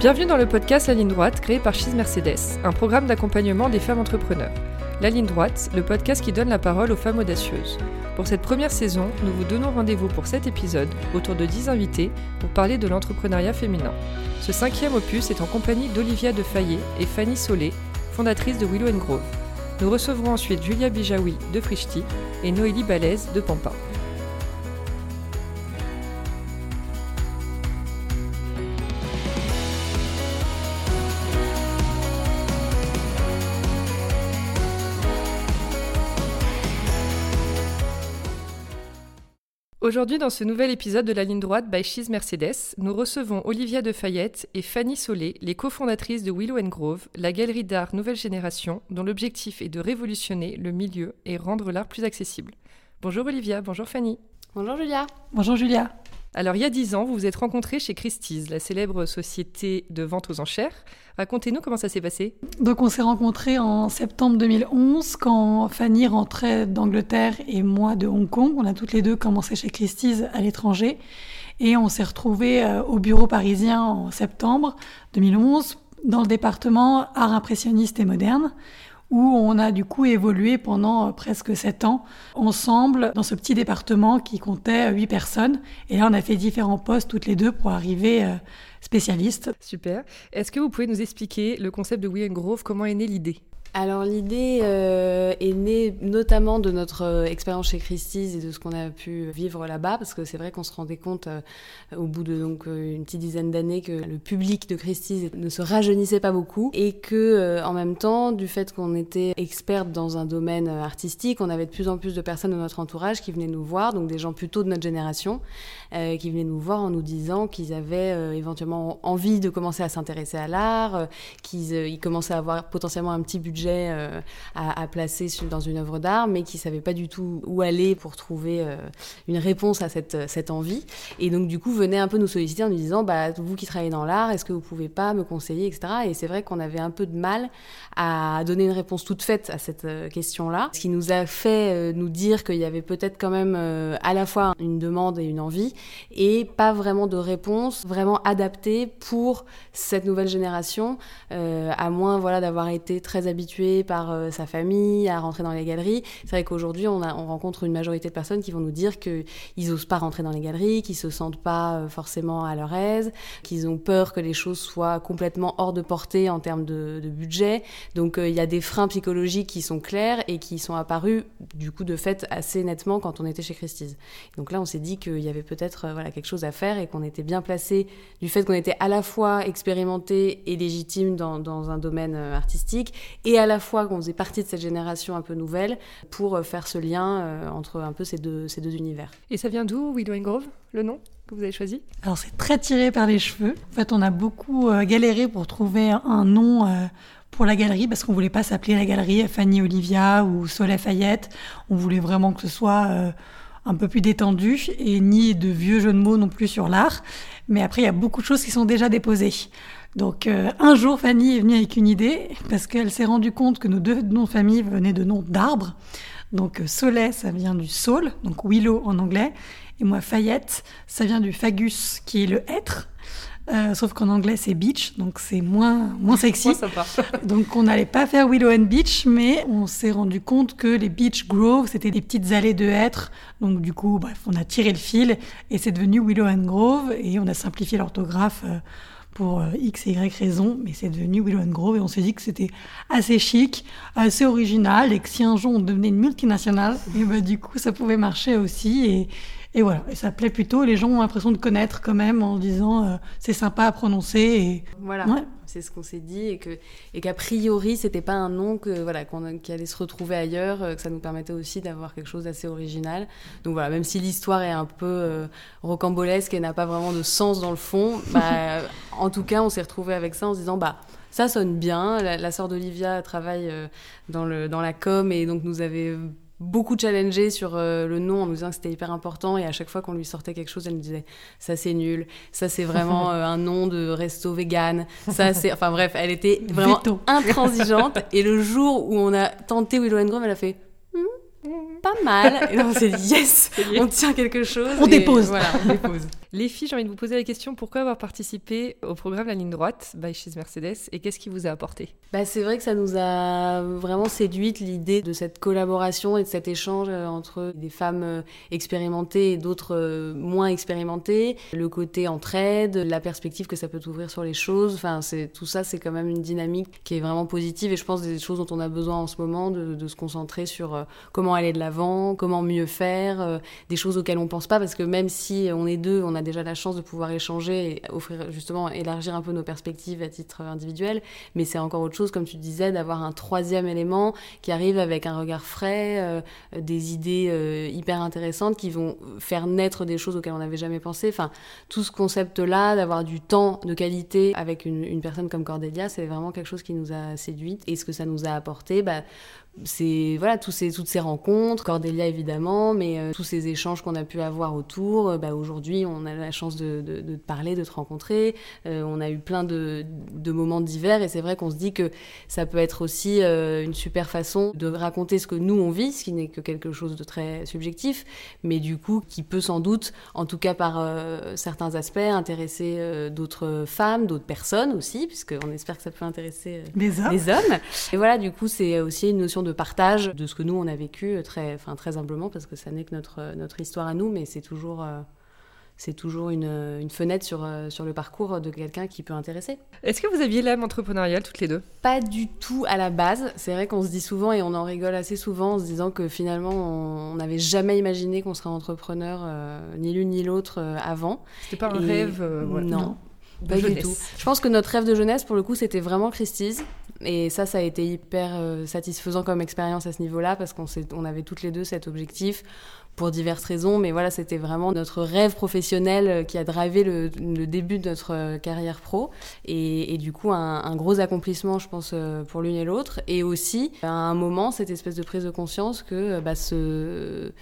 Bienvenue dans le podcast La Ligne Droite créé par Chise Mercedes, un programme d'accompagnement des femmes entrepreneurs. La Ligne Droite, le podcast qui donne la parole aux femmes audacieuses. Pour cette première saison, nous vous donnons rendez-vous pour cet épisode autour de 10 invités pour parler de l'entrepreneuriat féminin. Ce cinquième opus est en compagnie d'Olivia de Fayet et Fanny Solé, fondatrice de Willow Grove. Nous recevrons ensuite Julia Bijawi de Frichti et Noélie Balèze de Pampa. Aujourd'hui, dans ce nouvel épisode de La Ligne Droite by Cheese Mercedes, nous recevons Olivia de Fayette et Fanny Solé, les cofondatrices de Willow Grove, la galerie d'art nouvelle génération, dont l'objectif est de révolutionner le milieu et rendre l'art plus accessible. Bonjour Olivia, bonjour Fanny. Bonjour Julia. Bonjour Julia. Alors, il y a dix ans, vous vous êtes rencontrés chez Christie's, la célèbre société de vente aux enchères. Racontez-nous comment ça s'est passé. Donc, on s'est rencontrés en septembre 2011 quand Fanny rentrait d'Angleterre et moi de Hong Kong. On a toutes les deux commencé chez Christie's à l'étranger. Et on s'est retrouvés euh, au bureau parisien en septembre 2011 dans le département art impressionniste et moderne où on a du coup évolué pendant euh, presque sept ans ensemble dans ce petit département qui comptait euh, huit personnes. Et là, on a fait différents postes toutes les deux pour arriver euh, spécialistes. Super. Est-ce que vous pouvez nous expliquer le concept de William Grove? Comment est née l'idée? Alors l'idée euh, est née notamment de notre euh, expérience chez Christie's et de ce qu'on a pu vivre là-bas, parce que c'est vrai qu'on se rendait compte euh, au bout de donc une petite dizaine d'années que le public de Christie's ne se rajeunissait pas beaucoup et que en même temps, du fait qu'on était experte dans un domaine artistique, on avait de plus en plus de personnes de notre entourage qui venaient nous voir, donc des gens plutôt de notre génération, qui venaient nous voir en nous disant qu'ils avaient éventuellement envie de commencer à s'intéresser à l'art, qu'ils commençaient à avoir potentiellement un petit budget euh, à, placer dans une œuvre d'art, mais qui ne savait pas du tout où aller pour trouver euh, une réponse à cette, cette envie. Et donc, du coup, venait un peu nous solliciter en nous disant, bah, vous qui travaillez dans l'art, est-ce que vous pouvez pas me conseiller, etc. Et c'est vrai qu'on avait un peu de mal à donner une réponse toute faite à cette euh, question-là, ce qui nous a fait nous dire qu'il y avait peut-être quand même à la fois une demande et une envie, et pas vraiment de réponse vraiment adaptée pour cette nouvelle génération, à moins voilà d'avoir été très habitué par euh, sa famille à rentrer dans les galeries. C'est vrai qu'aujourd'hui, on, on, rencontre une majorité de personnes qui vont nous dire qu'ils n'osent pas rentrer dans les galeries, qu'ils se sentent pas euh, forcément à leur aise, qu'ils ont peur que les choses soient complètement hors de portée en termes de, budget. Donc euh, il y a des freins psychologiques qui sont clairs et qui sont apparus du coup de fait assez nettement quand on était chez Christie's. Donc là, on s'est dit qu'il y avait peut-être voilà quelque chose à faire et qu'on était bien placé du fait qu'on était à la fois expérimenté et légitime dans, dans un domaine artistique et la fois qu'on faisait partie de cette génération un peu nouvelle pour euh, faire ce lien euh, entre un peu ces deux, ces deux univers. Et ça vient d'où, Willow Grove, le nom que vous avez choisi? Alors c'est très tiré par les cheveux. En fait, on a beaucoup euh, galéré pour trouver un nom pour la galerie parce qu'on voulait pas s'appeler la galerie Fanny Olivia ou Soleil Fayette. On voulait vraiment que ce soit un peu plus détendu et ni de vieux jeux de mots non plus sur l'art. Mais après, il y a beaucoup de choses qui sont déjà déposées. Donc euh, un jour, Fanny est venue avec une idée parce qu'elle s'est rendue compte que nos deux noms de famille venaient de noms d'arbres. Donc euh, Soleil, ça vient du saule, donc willow en anglais. Et moi, Fayette, ça vient du fagus, qui est le hêtre. Euh, sauf qu'en anglais, c'est beach, donc c'est moins, moins sexy. donc on n'allait pas faire Willow and Beach, mais on s'est rendu compte que les beach groves, c'était des petites allées de hêtre. Donc du coup, bref, on a tiré le fil et c'est devenu Willow and Grove et on a simplifié l'orthographe pour euh, X et Y raison, mais c'est devenu Willow Grove et on s'est dit que c'était assez chic, assez original et que si un jour on devenait une multinationale, et ben, du coup ça pouvait marcher aussi et, et voilà, et ça plaît plutôt. Les gens ont l'impression de connaître quand même en disant euh, c'est sympa à prononcer. Et... Voilà. C'est ce qu'on s'est dit et que et qu'a priori c'était pas un nom que voilà qu'on qui allait se retrouver ailleurs, euh, que ça nous permettait aussi d'avoir quelque chose d'assez original. Donc voilà, même si l'histoire est un peu euh, rocambolesque et n'a pas vraiment de sens dans le fond, bah, en tout cas on s'est retrouvé avec ça en se disant bah ça sonne bien. La, sœur d'Olivia travaille dans le dans la com et donc nous avait beaucoup challengé sur euh, le nom en nous disant que c'était hyper important et à chaque fois qu'on lui sortait quelque chose, elle nous disait ça c'est nul, ça c'est vraiment euh, un nom de resto vegan, ça c'est enfin bref, elle était vraiment intransigeante. Et le jour où on a tenté Willow Grove, elle a fait hmm, pas mal et on s'est dit yes, on tient quelque chose. On dépose. Voilà, on dépose. Les filles, j'ai envie de vous poser la question pourquoi avoir participé au programme La Ligne Droite by chez Mercedes et qu'est-ce qui vous a apporté? Bah, C'est vrai que ça nous a vraiment séduite l'idée de cette collaboration et de cet échange euh, entre des femmes euh, expérimentées et d'autres euh, moins expérimentées, le côté entraide, la perspective que ça peut ouvrir sur les choses. Enfin, c'est tout ça, c'est quand même une dynamique qui est vraiment positive et je pense des choses dont on a besoin en ce moment de, de se concentrer sur comment aller de l'avant, comment mieux faire, des choses auxquelles on pense pas parce que même si on est deux, on a déjà la chance de pouvoir échanger et offrir justement élargir un peu nos perspectives à titre individuel, mais c'est encore autre chose, comme tu disais, d'avoir un troisième élément qui arrive avec un regard frais, euh, des idées euh, hyper intéressantes qui vont faire naître des choses auxquelles on n'avait jamais pensé. Enfin, tout ce concept-là, d'avoir du temps de qualité avec une, personne comme Cordelia, c'est vraiment quelque chose qui nous a séduite. Et ce que ça nous a apporté, bah, c'est voilà tous ces, toutes ces rencontres, Cordélia évidemment, mais euh, tous ces échanges qu'on a pu avoir autour. Euh, bah, Aujourd'hui, on a la chance de, de, de, te parler, de te rencontrer. Euh, on a eu plein de, de moments divers et c'est vrai qu'on se dit que ça peut être aussi une super façon de raconter ce que nous on vit, ce qui n'est que quelque chose de très subjectif, mais du coup qui peut sans doute, en tout cas par certains aspects, intéresser d'autres femmes, d'autres personnes aussi, puisqu'on espère que ça peut intéresser les hommes. les hommes. Et voilà, du coup, c'est aussi une notion de partage de ce que nous on a vécu euh, très, enfin, très humblement parce que ça n'est que notre, euh, notre histoire à nous, mais c'est toujours, euh, c'est toujours une, une, fenêtre sur, sur le parcours de quelqu'un qui peut intéresser. Est-ce que vous aviez l'âme entrepreneuriale toutes les deux? Pas du tout à la base. C'est vrai qu'on se dit souvent et on en rigole assez souvent en se disant que finalement on n'avait jamais imaginé qu'on serait entrepreneur ni l'une ni l'autre avant. C'était pas un et rêve ouais. Non. Pas du tout. Je pense que notre rêve de jeunesse, pour le coup, c'était vraiment Christie's. Et ça, ça a été hyper euh, satisfaisant comme expérience à ce niveau-là, parce qu'on on avait toutes les deux cet objectif pour diverses raisons. Mais voilà, c'était vraiment notre rêve professionnel euh, qui a drivé le, début de notre euh, carrière pro. Et, du coup, un, un, gros accomplissement, je pense, pour l'une et l'autre. Et aussi, à un moment, cette espèce de prise de conscience que bah, ce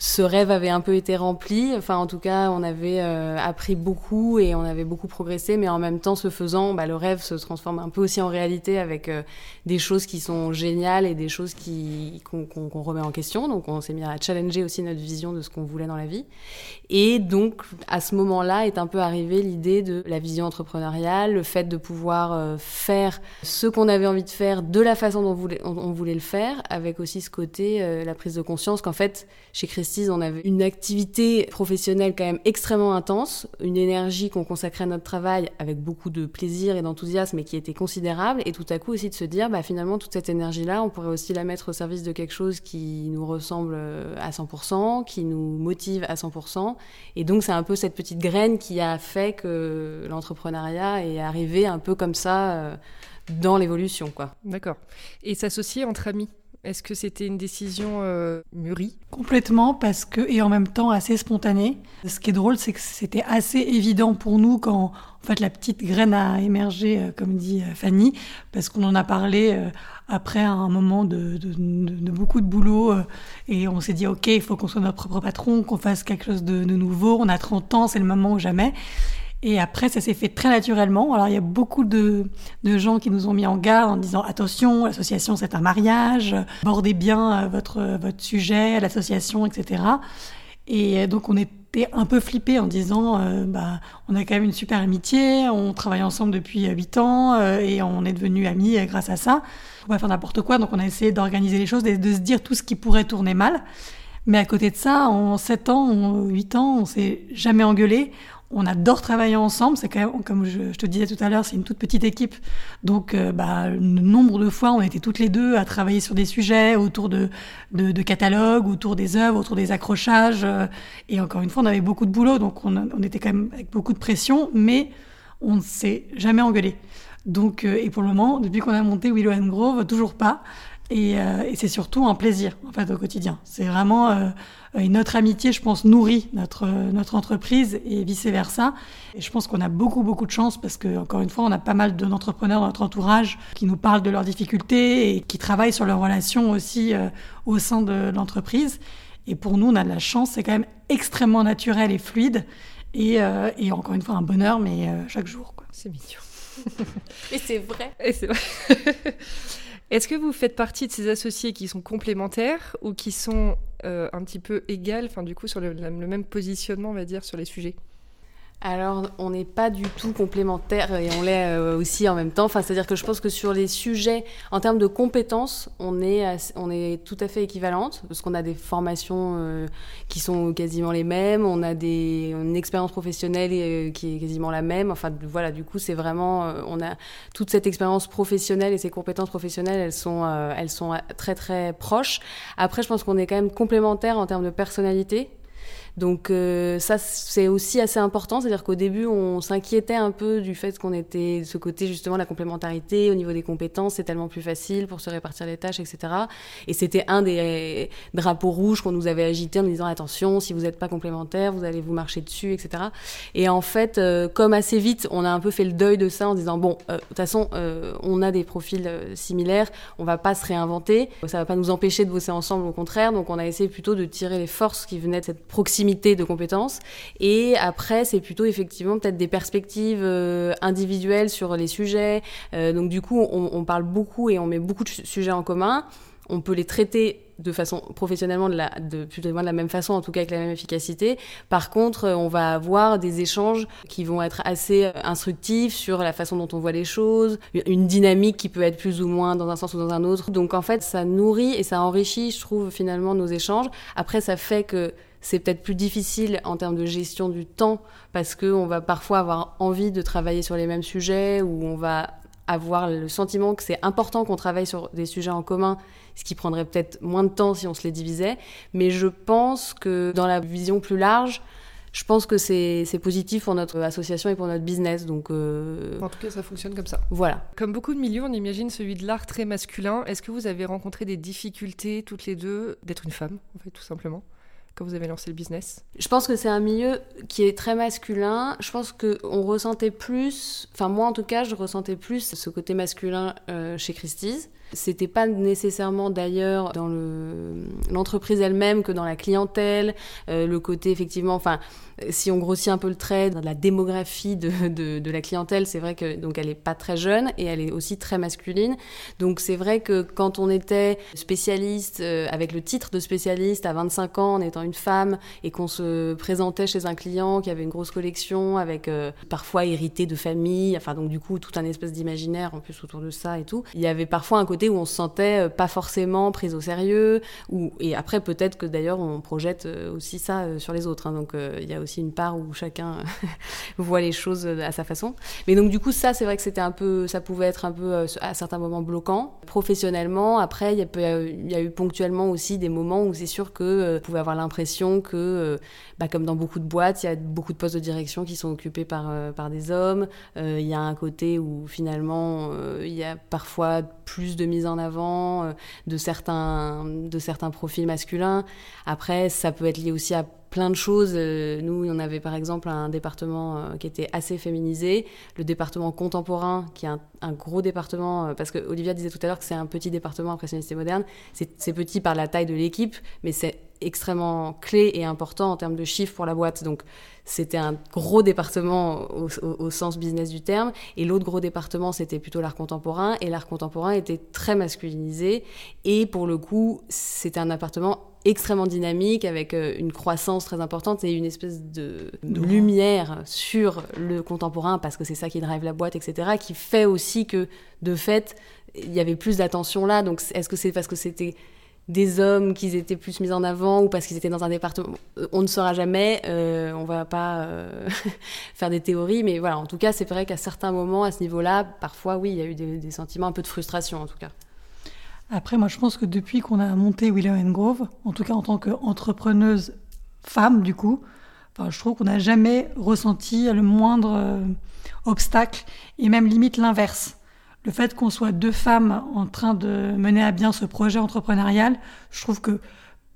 ce rêve avait un peu été rempli. Enfin, en tout cas, on avait euh, appris beaucoup et on avait beaucoup progressé, mais en même temps, ce faisant, bah, le rêve se transforme un peu aussi en réalité avec euh, des choses qui sont géniales et des choses qui qu'on qu qu remet en question. Donc, on s'est mis à challenger aussi notre vision de ce qu'on voulait dans la vie. Et donc, à ce moment-là, est un peu arrivée l'idée de la vision entrepreneuriale, le fait de pouvoir euh, faire ce qu'on avait envie de faire de la façon dont on voulait, le faire, avec aussi ce côté, la prise de conscience qu'en fait, chez On avait une activité professionnelle quand même extrêmement intense, une énergie qu'on consacrait à notre travail avec beaucoup de plaisir et d'enthousiasme et qui était considérable. Et tout à coup aussi de se dire, bah, finalement, toute cette énergie-là, on pourrait aussi la mettre au service de quelque chose qui nous ressemble euh, à 100%, qui nous motive à 100%. Et donc, c'est un peu cette petite graine qui a fait que l'entrepreneuriat est arrivé un peu comme ça euh, dans l'évolution, quoi. D'accord. Et s'associer entre amis? Est-ce que c'était une décision euh, mûrie? Complètement, parce que, et en même temps assez spontanée. Ce qui est drôle, c'est que c'était assez évident pour nous quand en fait, la petite graine a émergé, euh, comme dit euh, Fanny, parce qu'on en a parlé euh, après un moment de, de, de, de beaucoup de boulot, et on s'est dit, OK, il faut qu'on soit notre propre patron, qu'on fasse quelque chose de, nouveau. On a 30 ans, c'est le moment ou jamais. Et après, ça s'est fait très naturellement. Alors, il y a beaucoup de, de, gens qui nous ont mis en garde en disant attention, l'association c'est un mariage, bordez bien euh, votre, votre sujet, l'association, etc. Et donc, on était un peu flippés en disant euh, bah, on a quand même une super amitié, on travaille ensemble depuis 8 ans euh, et on est devenus amis euh, grâce à ça. On va faire n'importe quoi, donc on a essayé d'organiser les choses et de se dire tout ce qui pourrait tourner mal. Mais à côté de ça, en 7 ans, 8 ans, on s'est jamais engueulé. On adore travailler ensemble. C'est quand même, comme je, te disais tout à l'heure, c'est une toute petite équipe. Donc, euh, bah, nombre de fois, on était toutes les deux à travailler sur des sujets autour de, de, de catalogues, autour des œuvres, autour des accrochages. Euh, et encore une fois, on avait beaucoup de boulot, donc on, on était quand même avec beaucoup de pression, mais on ne s'est jamais engueulé. Donc, euh, et pour le moment, depuis qu'on a monté Willow and Grove, toujours pas. Et, euh, c'est surtout un plaisir, en fait, au quotidien. C'est vraiment... Euh, et notre amitié, je pense, nourrit notre, notre entreprise et vice-versa. Et je pense qu'on a beaucoup, beaucoup de chance parce que, encore une fois, on a pas mal d'entrepreneurs dans notre entourage qui nous parlent de leurs difficultés et qui travaillent sur leurs relations aussi au sein de l'entreprise. Et pour nous, on a de la chance, c'est quand même extrêmement naturel et fluide. Et, et encore une fois, un bonheur, mais chaque jour. C'est mignon. Et c'est vrai. Et c'est vrai. Est-ce que vous faites partie de ces associés qui sont complémentaires ou qui sont euh, un petit peu égales, enfin du coup sur le, le, même positionnement, on va dire, sur les sujets? Alors, on n'est pas du tout complémentaires et on l'est euh, aussi en même temps. Enfin, c'est-à-dire que je pense que sur les sujets, en termes de compétences, on est, on est tout à fait équivalentes parce qu'on a des formations euh, qui sont quasiment les mêmes, on a des, une expérience professionnelle euh, qui est quasiment la même. Enfin, voilà, du coup, c'est vraiment, on a toute cette expérience professionnelle et ces compétences professionnelles, elles sont, elles sont très très proches. Après, je pense qu'on est quand même complémentaires en termes de personnalité donc euh, ça, c'est aussi assez important. C'est-à-dire qu'au début, on s'inquiétait un peu du fait qu'on était de ce côté justement la complémentarité au niveau des compétences. C'est tellement plus facile pour se répartir les tâches, etc. Et c'était un des drapeaux rouges qu'on nous avait agité en nous disant attention, si vous n'êtes pas complémentaires, vous allez vous marcher dessus, etc. Et en fait, euh, comme assez vite, on a un peu fait le deuil de ça en disant bon, euh, de toute façon, on a des profils similaires, on va pas se réinventer, ça va pas nous empêcher de bosser ensemble, au contraire. Donc on a essayé plutôt de tirer les forces qui venaient de cette proximité de compétences. Et après, c'est plutôt effectivement peut-être des perspectives euh, individuelles sur les sujets. Euh, donc du coup, on, parle beaucoup et on met beaucoup de sujets en commun. On peut les traiter de façon professionnellement de, la, de plus ou moins de la même façon, en tout cas avec la même efficacité. Par contre, on va avoir des échanges qui vont être assez euh, instructifs sur la façon dont on voit les choses, une dynamique qui peut être plus ou moins dans un sens ou dans un autre. Donc en fait, ça nourrit et ça enrichit, je trouve, finalement nos échanges. Après, ça fait que c'est peut-être plus difficile en termes de gestion du temps parce qu'on va parfois avoir envie de travailler sur les mêmes sujets ou on va avoir le sentiment que c'est important qu'on travaille sur des sujets en commun, ce qui prendrait peut-être moins de temps si on se les divisait. Mais je pense que dans la vision plus large, je pense que c'est positif pour notre association et pour notre business. Donc, euh, En tout cas, ça fonctionne comme ça. Voilà. Comme beaucoup de milieux, on imagine celui de l'art très masculin. Est-ce que vous avez rencontré des difficultés toutes les deux d'être une femme, en fait, tout simplement? Vous avez lancé le business Je pense que c'est un milieu qui est très masculin. Je pense qu'on ressentait plus, enfin moi en tout cas, je ressentais plus ce côté masculin euh, chez Christie's. C'était pas nécessairement d'ailleurs dans l'entreprise elle-même que dans la clientèle, euh, le côté effectivement, enfin si on grossit un peu le trait dans la démographie de, de, la clientèle, c'est vrai que donc elle est pas très jeune et elle est aussi très masculine. Donc c'est vrai que quand on était spécialiste euh, avec le titre de spécialiste à 25 ans en étant une femme et qu'on se présentait chez un client qui avait une grosse collection avec euh, parfois hérité de famille, enfin donc du coup tout un espèce d'imaginaire en plus autour de ça et tout. Il y avait parfois un côté où on se sentait euh, pas forcément prise au sérieux ou et après peut-être que d'ailleurs on projette aussi ça sur les autres. Hein, donc il y a aussi une part où chacun voit les choses à sa façon. Mais donc du coup ça c'est vrai que c'était un peu, ça pouvait être un peu euh, à certains moments bloquant. Professionnellement, après il y, a, eu ponctuellement aussi des moments où c'est sûr que euh, pouvez avoir l'impression que, euh, bah, comme dans beaucoup de boîtes, il y a beaucoup de postes de direction qui sont occupés par, par des hommes. Il y a un côté où finalement il y a parfois plus de mise en avant de certains, de certains profils masculins. Après ça peut être lié aussi à plein de choses. Euh, nous, on avait par exemple un département euh, qui était assez féminisé, le département contemporain, qui est un, gros département, euh, parce que Olivia disait tout à l'heure que c'est un petit département impressionniste et moderne. C'est petit par la taille de l'équipe, mais c'est extrêmement clé et important en termes de chiffres pour la boîte. Donc c'était un gros département au, sens business du terme. Et l'autre gros département, c'était plutôt l'art contemporain. Et l'art contemporain était très masculinisé. Et pour le coup, c'était un appartement extrêmement dynamique avec euh, une croissance très importante et une espèce de, lumière sur le contemporain parce que c'est ça qui drive la boîte, etc. qui fait aussi que de fait il y avait plus d'attention là. Donc est-ce que c'est parce que c'était des hommes qui étaient plus mis en avant ou parce qu'ils étaient dans un département. On ne saura jamais, euh, on va pas euh, faire des théories, mais voilà, en tout cas, c'est vrai qu'à certains moments, à ce niveau-là, parfois, oui, il y a eu des, sentiments un peu de frustration, en tout cas. Après, moi, je pense que depuis qu'on a monté Willow Grove, en tout cas en tant qu'entrepreneuse femme, du coup, je trouve qu'on n'a jamais ressenti le moindre euh, obstacle, et même limite l'inverse. Le fait qu'on soit deux femmes en train de mener à bien ce projet entrepreneurial, je trouve que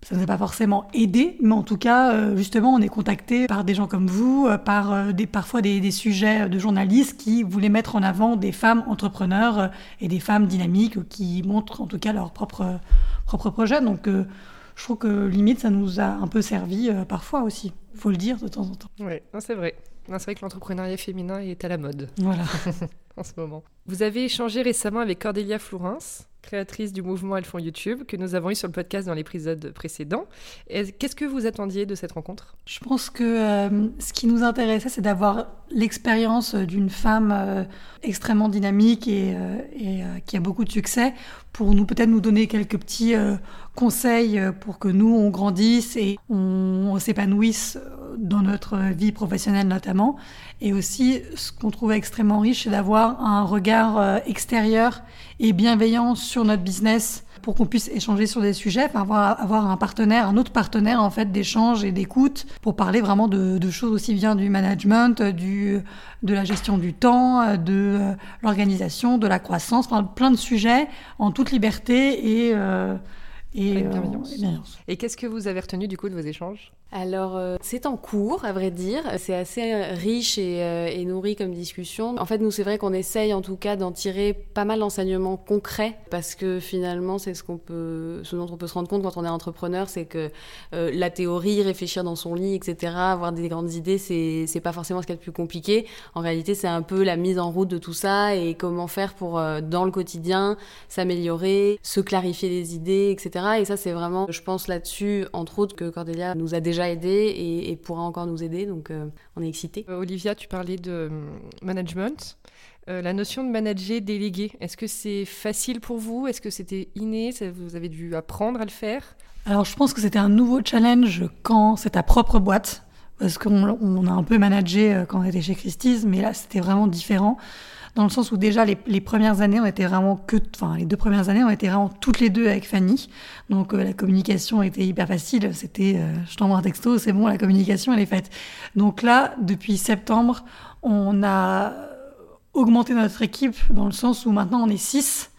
ça ne nous a pas forcément aidé, mais en tout cas, euh, justement, on est contacté par des gens comme vous, euh, par euh, des, parfois des, sujets de journalistes qui voulaient mettre en avant des femmes entrepreneurs et des femmes dynamiques qui montrent en tout cas leur propre, propre projet. Donc, je trouve que limite, ça nous a un peu servi parfois aussi. Il faut le dire de temps en temps. Oui, c'est vrai. C'est vrai que l'entrepreneuriat féminin est à la mode. Voilà. en ce moment. Vous avez échangé récemment avec Cordélia Florence, créatrice du mouvement Elles font YouTube, que nous avons eu sur le podcast dans l'épisode précédent. Qu'est-ce que vous attendiez de cette rencontre? Je pense que euh, ce qui nous intéressait, c'est d'avoir l'expérience d'une femme euh, extrêmement dynamique et, euh, qui a beaucoup de succès pour nous peut-être nous donner quelques petits conseils pour que nous, on grandisse et on s'épanouisse dans notre vie professionnelle notamment. Et aussi, ce qu'on trouve extrêmement riche, c'est d'avoir un regard euh, extérieur et bienveillant sur notre business pour qu'on puisse échanger sur des sujets, avoir, un partenaire, un autre partenaire en fait d'échange et d'écoute pour parler vraiment de, de, choses aussi bien du management, du, de la gestion du temps, de euh, l'organisation, de la croissance, enfin plein de sujets en toute liberté et, euh, et, bienveillance. et qu'est-ce que vous avez retenu du coup de vos échanges? Alors, euh, c'est en cours, à vrai dire. C'est assez euh, riche euh, et, nourri comme discussion. En fait, nous, c'est vrai qu'on essaye en tout cas d'en tirer pas mal d'enseignements concrets parce que finalement, c'est ce qu'on peut, ce dont on peut se rendre compte quand on est entrepreneur, c'est que la théorie, réfléchir dans son lit, etc., avoir des grandes idées, c'est, c'est pas forcément ce qui est le plus compliqué. En réalité, c'est un peu la mise en route de tout ça et comment faire pour, dans le quotidien, s'améliorer, se clarifier les idées, etc. Et ça, c'est vraiment, je pense là-dessus, entre autres, que Cordélia nous a déjà aidé et, pourra encore nous aider. Donc, euh, on est excités. Euh, Olivia, tu parlais de hum, management. Euh, la notion de manager délégué, est-ce que c'est facile pour vous? Est-ce que c'était inné? Vous avez dû apprendre à le faire? Alors, je pense que c'était un nouveau challenge quand c'est ta propre boîte. Parce qu'on on a un peu managé quand on était chez Christie's, mais là, c'était vraiment différent dans le sens où déjà les, premières années, on était vraiment que, enfin les deux premières années, on était vraiment toutes les deux avec Fanny. Donc euh, la communication était hyper facile. C'était, euh, je t'envoie un texto, c'est bon, la communication elle est faite. Donc là, depuis septembre, on a augmenté notre équipe dans le sens où maintenant on est six.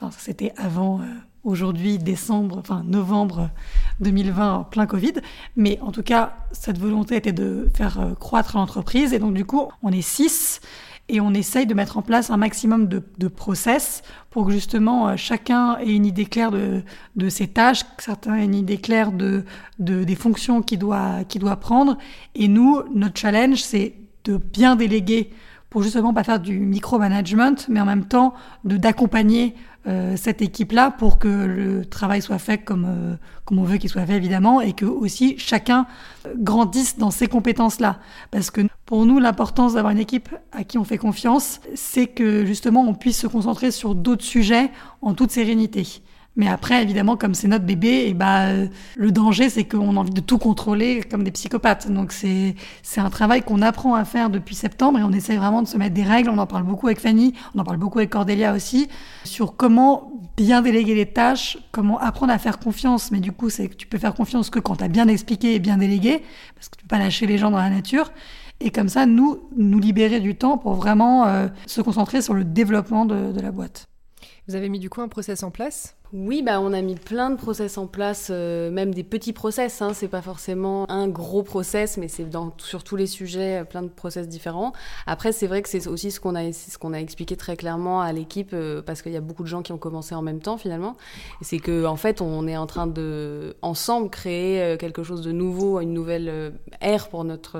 Enfin, c'était avant. Euh, aujourd'hui, décembre, enfin novembre 2020, plein Covid. Mais en tout cas, cette volonté était de faire croître l'entreprise. Et donc, du coup, on est six et on essaye de mettre en place un maximum de, process pour que justement euh, chacun ait une idée claire de, de ses tâches, que certains aient une idée claire de, de des fonctions qu'il doit, qu'il doit prendre. Et nous, notre challenge, c'est de bien déléguer pour justement pas faire du micromanagement, mais en même temps de d'accompagner euh, cette équipe-là pour que le travail soit fait comme, euh, comme on veut qu'il soit fait évidemment et que aussi chacun grandisse dans ses compétences-là. Parce que pour nous, l'importance d'avoir une équipe à qui on fait confiance, c'est que justement on puisse se concentrer sur d'autres sujets en toute sérénité. Mais après, évidemment, comme c'est notre bébé, et bah, le danger, c'est qu'on a envie de tout contrôler comme des psychopathes. Donc c'est un travail qu'on apprend à faire depuis septembre et on essaye vraiment de se mettre des règles. On en parle beaucoup avec Fanny, on en parle beaucoup avec Cordélia aussi, sur comment bien déléguer les tâches, comment apprendre à faire confiance. Mais du coup, c'est que tu peux faire confiance que quand tu as bien expliqué et bien délégué, parce que tu peux pas lâcher les gens dans la nature. Et comme ça, nous, nous libérer du temps pour vraiment euh, se concentrer sur le développement de, de la boîte. Vous avez mis du coup un process en place? Oui, bah, on a mis plein de process en place, euh, même des petits process. Hein, c'est pas forcément un gros process, mais c'est sur tous les sujets, euh, plein de process différents. Après, c'est vrai que c'est aussi ce qu'on a, expliqué très clairement à l'équipe, euh, parce qu'il y a beaucoup de gens qui ont commencé en même temps finalement. C'est que en fait, on est en train de ensemble créer quelque chose de nouveau, une nouvelle ère pour notre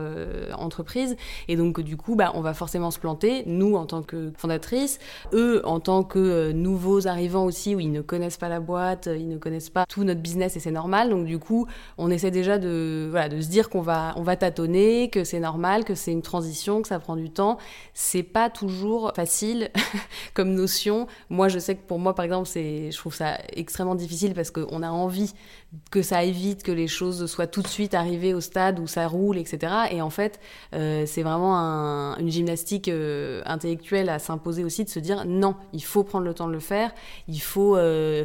entreprise. Et donc, du coup, bah, on va forcément se planter. Nous, en tant que fondatrices, eux, en tant que nouveaux arrivants aussi, où ils ne connaissent la boîte, ils ne connaissent pas tout notre business et c'est normal. Donc du coup, on essaie déjà de, voilà, de se dire qu'on va, on va tâtonner, que c'est normal, que c'est une transition, que ça prend du temps. C'est pas toujours facile comme notion. Moi, je sais que pour moi, par exemple, c'est, je trouve ça extrêmement difficile parce qu'on a envie que ça aille vite, que les choses soient tout de suite arrivées au stade où ça roule, etc. Et en fait, euh, c'est vraiment une gymnastique euh, intellectuelle à s'imposer aussi de se dire non, il faut prendre le temps de le faire, il faut euh,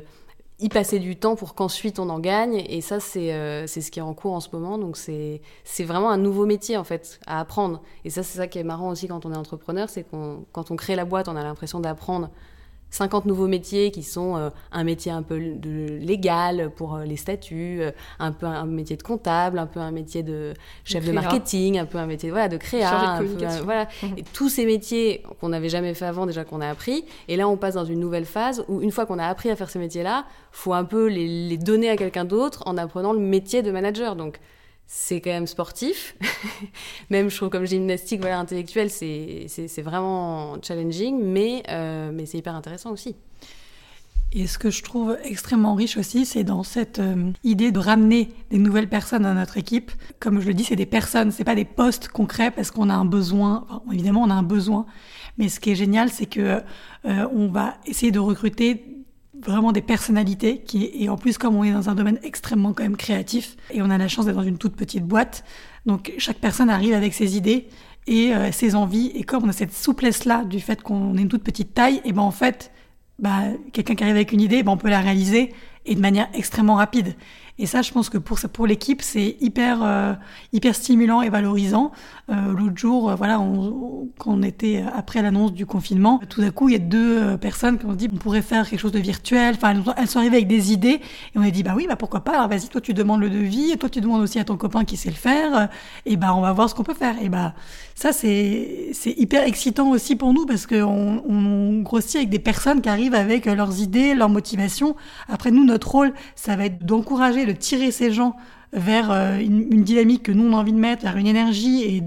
y passer du temps pour qu'ensuite on en gagne. Et ça, c'est c'est ce qui est en cours en ce moment. Donc c'est vraiment un nouveau métier en fait à apprendre. Et ça, c'est ça qui est marrant aussi quand on est entrepreneur, c'est qu'on quand on crée la boîte, on a l'impression d'apprendre 50 nouveaux métiers qui sont euh, un métier un peu de légal pour euh, les statuts, euh, un peu un métier de comptable, un peu un métier de chef de, marketing, un peu un métier voilà, de créa. voilà. Et tous ces métiers qu'on n'avait jamais fait avant, déjà qu'on a appris. Et là, on passe dans une nouvelle phase où, une fois qu'on a appris à faire ces métiers-là, faut un peu les, les donner à quelqu'un d'autre en apprenant le métier de manager. Donc, c'est quand même sportif. même, je trouve, comme gymnastique voilà, intellectuelle, c'est vraiment challenging, mais, euh, mais c'est hyper intéressant aussi. Et ce que je trouve extrêmement riche aussi, c'est dans cette euh, idée de ramener des nouvelles personnes à notre équipe. Comme je le dis, c'est des personnes, c'est pas des postes concrets parce qu'on a un besoin. évidemment, on a un besoin, mais ce qui est génial, c'est que euh, on va essayer de recruter vraiment des personnalités qui et en plus comme on est dans un domaine extrêmement quand même créatif et on a la chance d'être dans une toute petite boîte donc chaque personne arrive avec ses idées et euh, ses envies et comme on a cette souplesse là du fait qu'on est une toute petite taille et ben en fait bah quelqu'un qui arrive avec une idée ben on peut la réaliser et de manière extrêmement rapide et ça, je pense que pour, pour l'équipe, c'est hyper, euh, hyper stimulant et valorisant. Euh, L'autre jour, euh, voilà, on, quand on était après l'annonce du confinement, tout d'un coup, il y a deux euh, personnes qui ont dit on pourrait faire quelque chose de virtuel. Enfin, elles, sont arrivées avec des idées et on a dit bah oui, bah pourquoi pas? Alors vas-y, toi tu demandes le devis, toi tu demandes aussi à ton copain qui sait le faire. Et bah on va voir ce qu'on peut faire. Et bah ça c'est c'est hyper excitant aussi pour nous parce qu'on on grossit avec des personnes qui arrivent avec leurs idées, leurs motivations. Après nous, notre rôle, ça va être d'encourager de tirer ces gens vers euh, une, dynamique que nous on a envie de mettre, vers une énergie et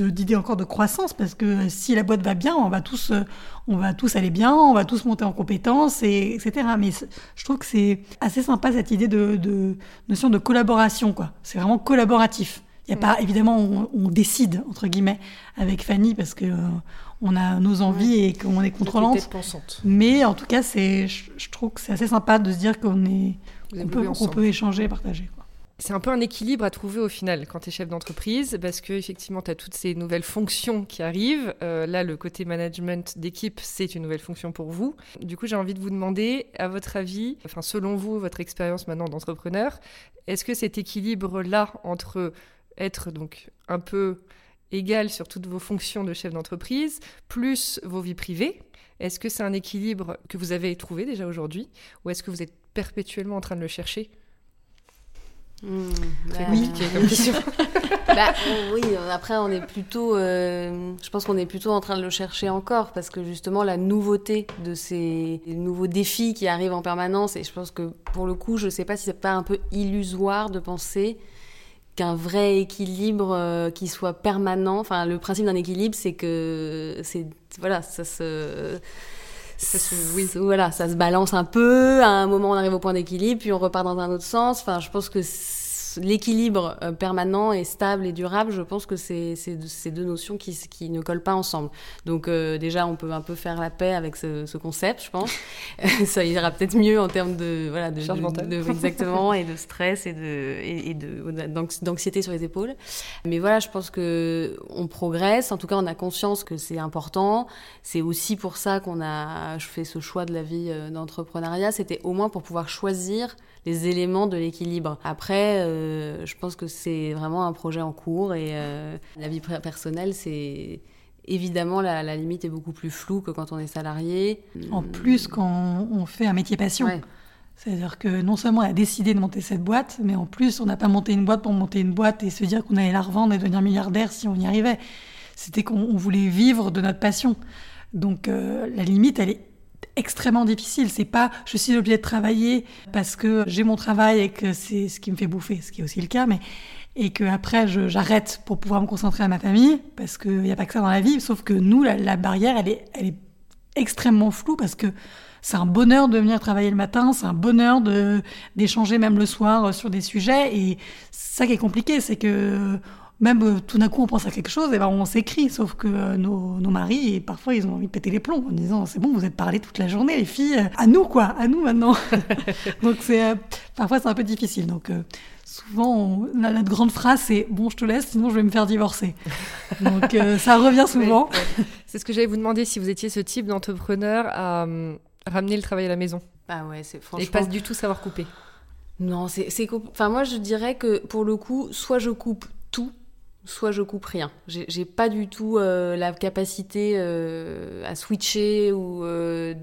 d'idées encore de croissance parce que si la boîte va bien, on va tous, euh, on va tous aller bien, on va tous monter en compétences, et, etc. Mais je trouve que c'est assez sympa cette idée de, notion de collaboration, quoi. C'est vraiment collaboratif. Il y a pas, évidemment, on, décide entre guillemets avec Fanny parce que euh, on a nos envies et qu'on est contrôlante. Mais en tout cas, c'est, je, trouve que c'est assez sympa de se dire qu'on est, on peut, on peut, échanger, partager. C'est un peu un équilibre à trouver au final quand tu es chef d'entreprise, parce que effectivement, tu as toutes ces nouvelles fonctions qui arrivent. Euh, là, le côté management d'équipe, c'est une nouvelle fonction pour vous. Du coup, j'ai envie de vous demander, à votre avis, enfin, selon vous, votre expérience maintenant d'entrepreneur, est-ce que cet équilibre-là entre être donc un peu égal sur toutes vos fonctions de chef d'entreprise, plus vos vies privées, est-ce que c'est un équilibre que vous avez trouvé déjà aujourd'hui, ou est-ce que vous êtes perpétuellement en train de le chercher mmh, bah, compliqué comme question. bah, oui, après on est plutôt, euh, je pense qu'on est plutôt en train de le chercher encore parce que justement la nouveauté de ces nouveaux défis qui arrivent en permanence et je pense que pour le coup, je ne sais pas si c'est pas un peu illusoire de penser qu'un vrai équilibre euh, qui soit permanent. Enfin, le principe d'un équilibre, c'est que c'est voilà, ça se oui. Voilà, ça se balance un peu. À un moment, on arrive au point d'équilibre, puis on repart dans un autre sens. Enfin, je pense que l'équilibre euh, permanent et stable et durable, je pense que c'est ces deux notions qui, qui, ne collent pas ensemble. Donc euh, déjà, on peut un peu faire la paix avec ce, concept, je pense. ça ira peut-être mieux en termes de voilà de, de, exactement et de stress et de et, d'anxiété sur les épaules. Mais voilà, je pense que on progresse. En tout cas, on a conscience que c'est important. C'est aussi pour ça qu'on a fait ce choix de la vie euh, d'entrepreneuriat. C'était au moins pour pouvoir choisir les éléments de l'équilibre. Après, euh, je pense que c'est vraiment un projet en cours et euh, la vie personnelle, c'est évidemment la, limite est beaucoup plus floue que quand on est salarié. En plus, quand on fait un métier passion. C'est-à-dire que non seulement on a décidé de monter cette boîte, mais en plus on n'a pas monté une boîte pour monter une boîte et se dire qu'on allait la revendre et devenir milliardaire si on y arrivait. C'était qu'on voulait vivre de notre passion. Donc euh, la limite, elle est extrêmement difficile. C'est pas je suis obligée de travailler parce que j'ai mon travail et que c'est ce qui me fait bouffer, ce qui est aussi le cas, mais et que après j'arrête pour pouvoir me concentrer à ma famille parce qu'il n'y a pas que ça dans la vie. Sauf que nous, la, barrière, elle est, elle est extrêmement floue parce que c'est un bonheur de venir travailler le matin, c'est un bonheur de d'échanger même le soir sur des sujets et ça qui est compliqué, c'est que même euh, tout d'un coup on pense à quelque chose, et ben on s'écrit, sauf que euh, nos, nos, maris, et parfois ils ont envie de péter les plombs en disant c'est bon, vous êtes parlé toute la journée, les filles, euh, à nous quoi, à nous maintenant. donc c'est parfois c'est un peu difficile. Donc souvent la, grande phrase c'est bon, je te laisse, sinon je vais me faire divorcer. donc ça revient souvent. C'est ce que j'allais vous demander si vous étiez ce type d'entrepreneur à ramener le travail à la maison. Ah ouais, c'est franchement. Et pas du tout savoir couper. Non, c'est, enfin moi je dirais que pour le coup, soit je coupe soit je coupe rien. J'ai pas du tout euh, la capacité euh, à switcher ou euh,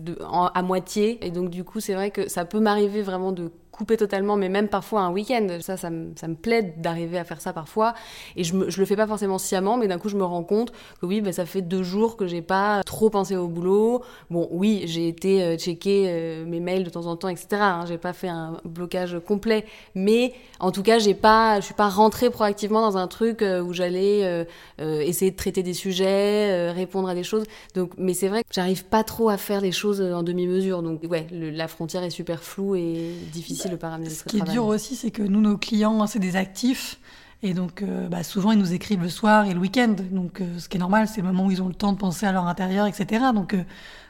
à moitié. Et donc, du coup, c'est vrai que ça peut m'arriver vraiment de couper totalement, mais même parfois un week-end. Ça, ça me, ça me plaît d'arriver à faire ça parfois. Et je, me, le fais pas forcément sciemment, mais d'un coup, je me rends compte que oui, bah, ça fait deux jours que j'ai pas trop pensé au boulot. Bon, oui, j'ai été euh, checker euh, mes mails de temps en temps, etc. Hein, j'ai pas fait un blocage complet, mais en tout cas, j'ai pas, je suis pas rentrée proactivement dans un truc euh, où j'allais essayer de traiter des sujets, répondre à des choses. Donc, mais c'est vrai que j'arrive pas trop à faire des choses en demi-mesure. Donc, ouais, la frontière est super floue et difficile ce qui est dur aussi, c'est que nous, nos clients, c'est des actifs. Et donc, euh, bah, souvent, ils nous écrivent le soir et le week-end. Donc, euh, ce qui est normal, c'est le moment où ils ont le temps de penser à leur intérieur, etc. Donc, euh,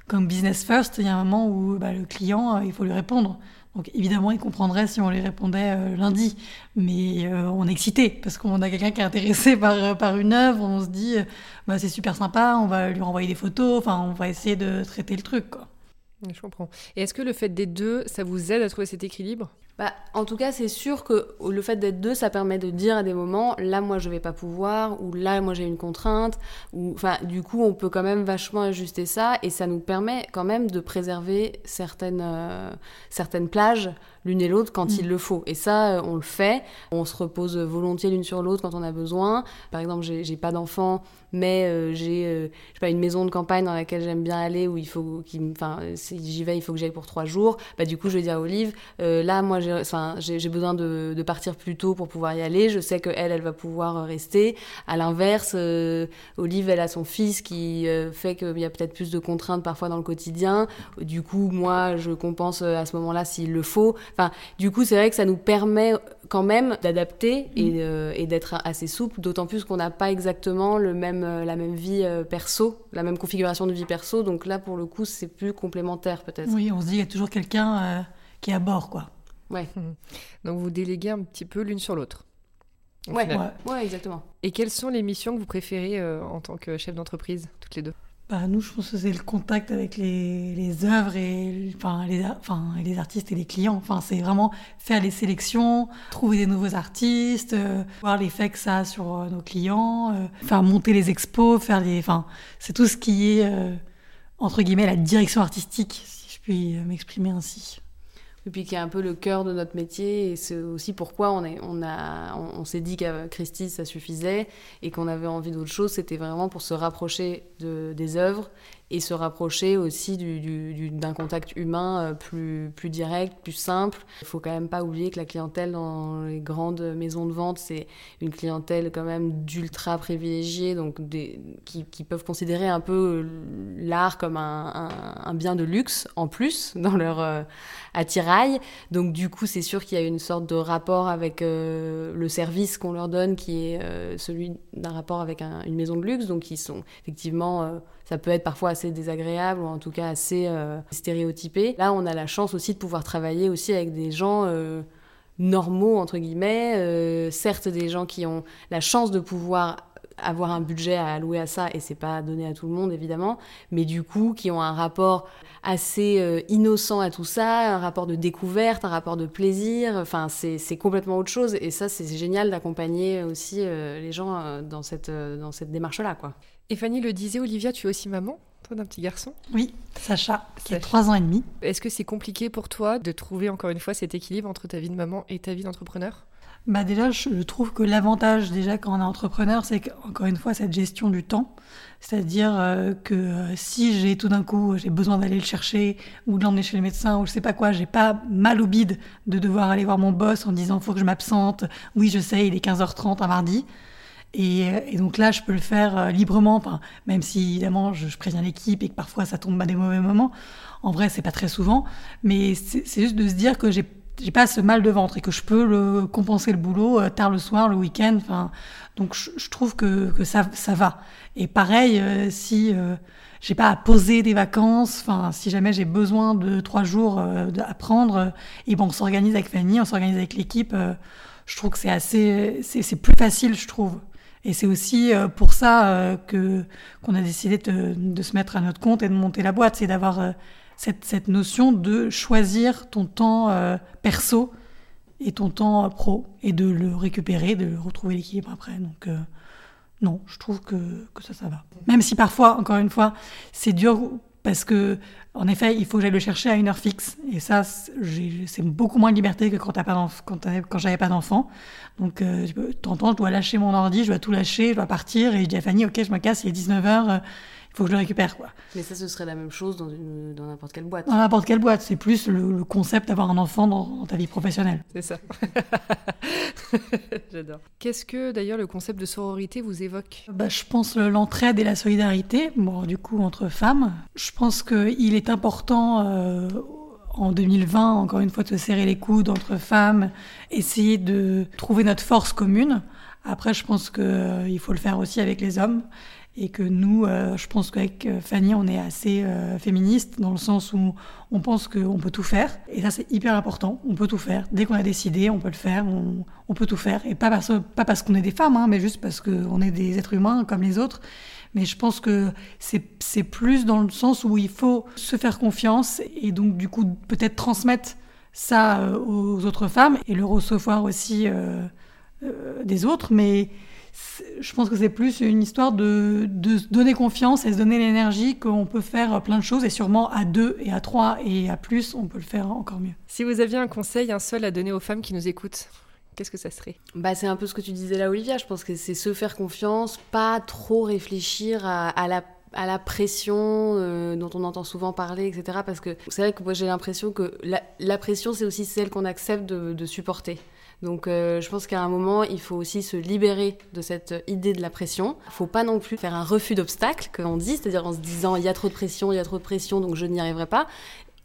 comme business first, il y a un moment où bah, le client, il faut lui répondre. Donc, évidemment, il comprendrait si on lui répondait lundi. Mais on est excité parce qu'on a quelqu'un qui est intéressé par, par une œuvre. On se dit, bah, c'est super sympa, on va lui renvoyer des photos. Enfin, on va essayer de traiter le truc, quoi. Je comprends. Et est-ce que le fait d'être deux, ça vous aide à trouver cet équilibre? Bah, en tout cas, c'est sûr que le fait d'être deux, ça permet de dire à des moments, là, moi, je vais pas pouvoir, ou là, moi, j'ai une contrainte, ou, enfin, du coup, on peut quand même vachement ajuster ça, et ça nous permet quand même de préserver certaines, euh, certaines plages l'une et l'autre quand il mm. le faut. Et ça, euh, on le fait. On se repose volontiers l'une sur l'autre quand on a besoin. Par exemple, j'ai pas d'enfant, mais euh, j'ai euh, pas une maison de campagne dans laquelle j'aime bien aller où il faut, enfin, si j'y vais, il faut que j'aille pour trois jours. Bah du coup, je vais dire à Olive, là, moi, j'ai, enfin, j'ai besoin de, de, partir plus tôt pour pouvoir y aller. Je sais que elle, elle va pouvoir rester. À l'inverse, Olive, elle a son fils qui fait qu'il y a peut-être plus de contraintes parfois dans le quotidien. Du coup, moi, je compense à ce moment-là s'il le faut du coup, c'est vrai que ça nous permet quand même d'adapter et, mm. d'être assez souple, d'autant plus qu'on n'a pas exactement le même, euh, la même vie euh, perso, la même configuration de vie perso. Donc là, pour le coup, c'est plus complémentaire peut-être. Oui, on se dit qu'il y a toujours quelqu'un euh, qui est à bord, quoi. Ouais. Donc vous déléguez un petit peu l'une sur l'autre. Ouais. ouais. exactement. Et quelles sont les missions que vous préférez en tant que chef d'entreprise, toutes les deux? Bah, nous, je pense que c'est le contact avec les, les œuvres et, enfin, les, enfin, les artistes et les clients. Enfin, c'est vraiment faire les sélections, trouver des nouveaux artistes, euh, voir l'effet que ça a sur euh, nos clients, euh, faire monter les expos, faire les, enfin, c'est tout ce qui est entre guillemets la direction artistique, si je puis m'exprimer ainsi et puis qui est un peu le cœur de notre métier. Et c'est aussi pourquoi on, a, on, s'est dit qu'à Christie, ça suffisait et qu'on avait envie d'autre chose. C'était vraiment pour se rapprocher de, des œuvres et se rapprocher aussi d'un contact humain euh, plus, direct, plus simple. Il faut quand même pas oublier que la clientèle dans les grandes maisons de vente, c'est une clientèle quand même d'ultra privilégiée, donc qui, peuvent considérer un peu l'art comme un, bien de luxe en plus dans leur euh, attirail. Donc du coup, c'est sûr qu'il y a une sorte de rapport avec euh, le service qu'on leur donne qui est celui d'un rapport avec une maison de luxe, donc ils sont effectivement ça peut être parfois assez désagréable ou en tout cas assez euh, stéréotypé. Là, on a la chance aussi de pouvoir travailler aussi avec des gens euh, normaux, entre guillemets, euh, certes des gens qui ont la chance de pouvoir avoir un budget à allouer à ça et c'est pas donné à tout le monde évidemment mais du coup qui ont un rapport assez innocent à tout ça un rapport de découverte un rapport de plaisir. Enfin c'est complètement autre chose et ça c'est génial d'accompagner aussi les gens dans cette dans cette démarche là quoi et Fanny le disait, Olivia, tu es aussi maman toi d'un petit garçon? Oui, Sacha, qui a 3 ans et demi. Est-ce que c'est compliqué pour toi de trouver encore une fois cet équilibre entre ta vie de maman et ta vie d'entrepreneur? Bah déjà, je trouve que l'avantage déjà quand on est entrepreneur, c'est qu'encore une fois cette gestion du temps, c'est-à-dire euh, que euh, si j'ai tout d'un coup j'ai besoin d'aller le chercher ou de l'emmener chez le médecin ou je sais pas quoi, j'ai pas mal au bide de devoir aller voir mon boss en disant faut que je m'absente. Oui, je sais, il est 15h30 un mardi. Et, donc là, je peux le faire euh, librement, même si évidemment je, préviens l'équipe et que parfois ça tombe à des mauvais moments. En vrai, c'est pas très souvent, mais c'est juste de se dire que j'ai j'ai pas ce mal de ventre et que je peux compenser le boulot euh, tard le soir, le week-end. Enfin, donc je, trouve que, ça, va. Et pareil, euh, si j'ai pas à poser des vacances, enfin, si jamais j'ai besoin de trois jours à prendre, et bon, on s'organise avec Fanny, on s'organise avec l'équipe. je trouve que c'est assez, c'est plus facile, je trouve. Et c'est aussi euh, pour ça euh, que qu'on a décidé de, se mettre à notre compte et de monter la boîte, c'est d'avoir euh, cette, cette, notion de choisir ton temps perso et ton temps pro et de le récupérer, de retrouver l'équilibre après. Donc non, je trouve que, que ça, ça va. Même si parfois, encore une fois, c'est dur parce que en effet, il faut que j'aille le chercher à une heure fixe. Et ça, c'est beaucoup moins de liberté que quand, j'avais pas d'enfant. Donc, euh, je dois lâcher mon ordi, je dois tout lâcher, je dois partir. Et je dis à Fanny, ok, je me casse, il est 19h faut que je le récupère. Quoi. Mais ça, ce serait la même chose dans, dans n'importe quelle boîte. Dans n'importe quelle boîte. C'est plus le, concept d'avoir un enfant dans, ta vie professionnelle. C'est ça. J'adore. Qu'est-ce que d'ailleurs le concept de sororité vous évoque? Bah, Je pense l'entraide et la solidarité, bon, du coup, entre femmes. Je pense qu'il est important. Euh, en 2020, encore une fois, de se serrer les coudes entre femmes, essayer de trouver notre force commune. Après, je pense qu'il euh, faut le faire aussi avec les hommes et que nous, euh, je pense qu'avec euh, Fanny, on est assez euh, féministe dans le sens où on pense qu'on peut tout faire. Et ça, c'est hyper important. On peut tout faire. Dès qu'on a décidé, on peut le faire. On, peut tout faire. Et pas parce, qu'on est des femmes, hein, mais juste parce qu'on est des êtres humains comme les autres. Mais je pense que c'est plus dans le sens où il faut se faire confiance et donc, du coup, peut-être transmettre ça aux autres femmes et le recevoir aussi des autres. Mais je pense que c'est plus une histoire de, de, se donner confiance et se donner l'énergie qu'on peut faire plein de choses et sûrement à deux et à trois et à plus, on peut le faire encore mieux. Si vous aviez un conseil, un seul à donner aux femmes qui nous écoutent, qu'est-ce que ça serait? Bah, C'est un peu ce que tu disais là, Olivia. Je pense que c'est se faire confiance, pas trop réfléchir à, la à la pression euh, dont on entend souvent parler, etc. Parce que c'est vrai que moi j'ai l'impression que la, pression, c'est aussi celle qu'on accepte de, de supporter. Donc euh, je pense qu'à un moment, il faut aussi se libérer de cette idée de la pression. Il faut pas non plus faire un refus d'obstacle, comme on dit, c'est-à-dire en se disant il y a trop de pression, il y a trop de pression, donc je n'y arriverai pas.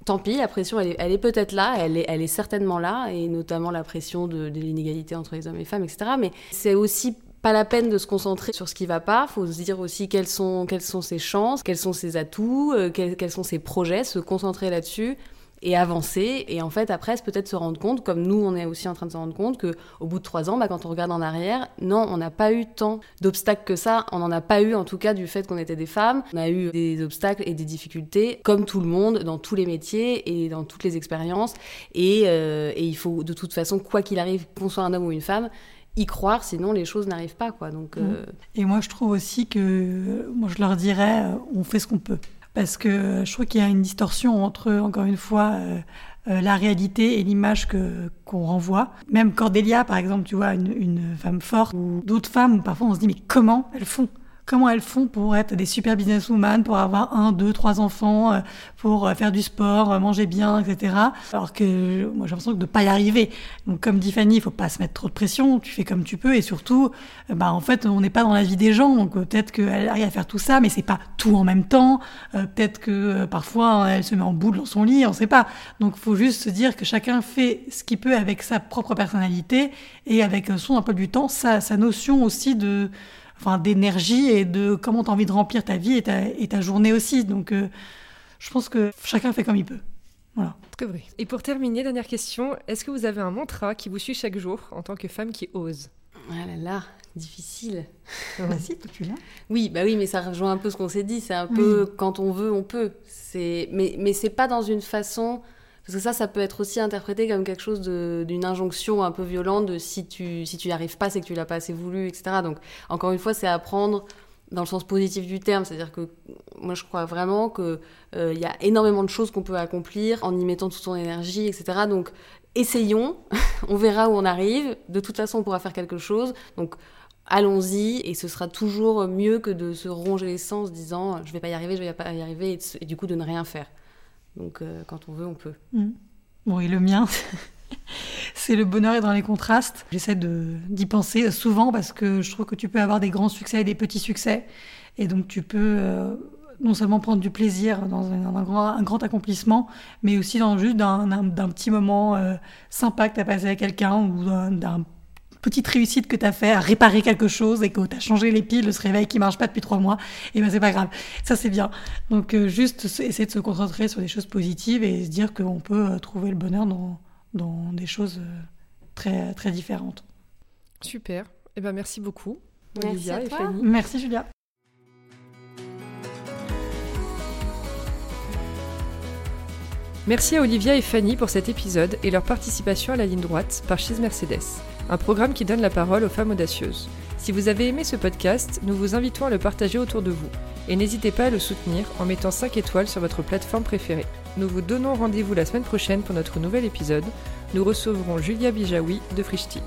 Tant pis, la pression, elle est, peut-être là, elle est, certainement là, et notamment la pression de, l'inégalité entre les hommes et les femmes, etc. Mais c'est aussi pas la peine de se concentrer sur ce qui va pas. Faut se dire aussi quelles sont, quelles sont ses chances, quels sont ses atouts, euh, quels, sont ses projets, se concentrer là-dessus et avancer. Et en fait, après, peut-être se rendre compte, comme nous, on est aussi en train de se rendre compte, qu'au bout de trois ans, bah, quand on regarde en arrière, non, on n'a pas eu tant d'obstacles que ça. On n'en a pas eu, en tout cas, du fait qu'on était des femmes. On a eu des obstacles et des difficultés, comme tout le monde, dans tous les métiers et dans toutes les expériences. Et, euh, et il faut, de toute façon, quoi qu'il arrive, qu'on soit un homme ou une femme, y croire, sinon les choses n'arrivent pas. Quoi. Donc, euh, Et moi, je trouve aussi que, moi, je leur dirais, euh, on fait ce qu'on peut parce que je trouve qu'il y a une distorsion entre, encore une fois, euh, euh, la réalité et l'image que qu'on renvoie. Même Cordélia, par exemple, tu vois, une, une femme forte, ou d'autres femmes parfois on se dit mais comment elles font? Comment elles font pour être des super businesswomen, pour avoir un, deux, trois enfants, euh, pour euh, faire du sport, euh, manger bien, etc. Alors que moi j'ai l'impression de ne pas y arriver. Donc comme dit Fanny, il faut pas se mettre trop de pression, tu fais comme tu peux et surtout, bah en fait on n'est pas dans la vie des gens, donc peut-être qu'elle arrive à faire tout ça, mais c'est pas tout en même temps. peut-être que parfois elle se met en boule dans son lit, on sait pas. Donc faut juste se dire que chacun fait ce qu'il peut avec sa propre personnalité et avec son emploi du temps, sa notion aussi de enfin, d'énergie et de comment tu as envie de remplir ta vie et ta, et ta journée aussi. Donc, euh, je pense que chacun fait comme il peut. Voilà. Très vrai. Et pour terminer, dernière question, est-ce que vous avez un mantra qui vous suit chaque jour en tant que femme qui ose? Ah là là, difficile. Vas-y, tu l'as. Oui, bah oui, mais ça rejoint un peu ce qu'on s'est dit. C'est un peu quand on veut, on peut. C'est, mais, mais c'est pas dans une façon parce que ça, ça peut être aussi interprété comme quelque chose d'une injonction un peu violente de si tu si tu n'y arrives pas, c'est que tu l'as pas assez voulu, etc. Donc, encore une fois, c'est apprendre dans le sens positif du terme. C'est-à-dire que moi, je crois vraiment qu'il euh, y a énormément de choses qu'on peut accomplir en y mettant toute son énergie, etc. Donc, essayons, on verra où on arrive. De toute façon, on pourra faire quelque chose. Donc, allons-y et ce sera toujours mieux que de se ronger les sens en disant je vais pas y arriver, je vais pas y arriver et du coup de ne rien faire. Donc euh, quand on veut, on peut. Mm. Bon, et le mien, c'est le bonheur est dans les contrastes. J'essaie d'y penser souvent parce que je trouve que tu peux avoir des grands succès et des petits succès. Et donc tu peux euh, non seulement prendre du plaisir dans un, grand, un grand, accomplissement, mais aussi dans juste d'un petit moment euh, sympa que tu as passé avec quelqu'un ou d'un petite réussite que tu as fait à réparer quelque chose et que tu as changé les piles, ce réveil qui marche pas depuis trois mois, et ben c'est pas grave. Ça, c'est bien. Donc, euh, juste essayer de se concentrer sur des choses positives et se dire qu'on peut euh, trouver le bonheur dans, dans des choses euh, très, très différentes. Super. et eh ben, merci beaucoup, merci Olivia et Fanny. Merci, Julia. Merci à Olivia et Fanny pour cet épisode et leur participation à la ligne droite par Chise Mercedes un programme qui donne la parole aux femmes audacieuses. Si vous avez aimé ce podcast, nous vous invitons à le partager autour de vous. Et n'hésitez pas à le soutenir en mettant 5 étoiles sur votre plateforme préférée. Nous vous donnons rendez-vous la semaine prochaine pour notre nouvel épisode. Nous recevrons Julia Bijawi de Frishti.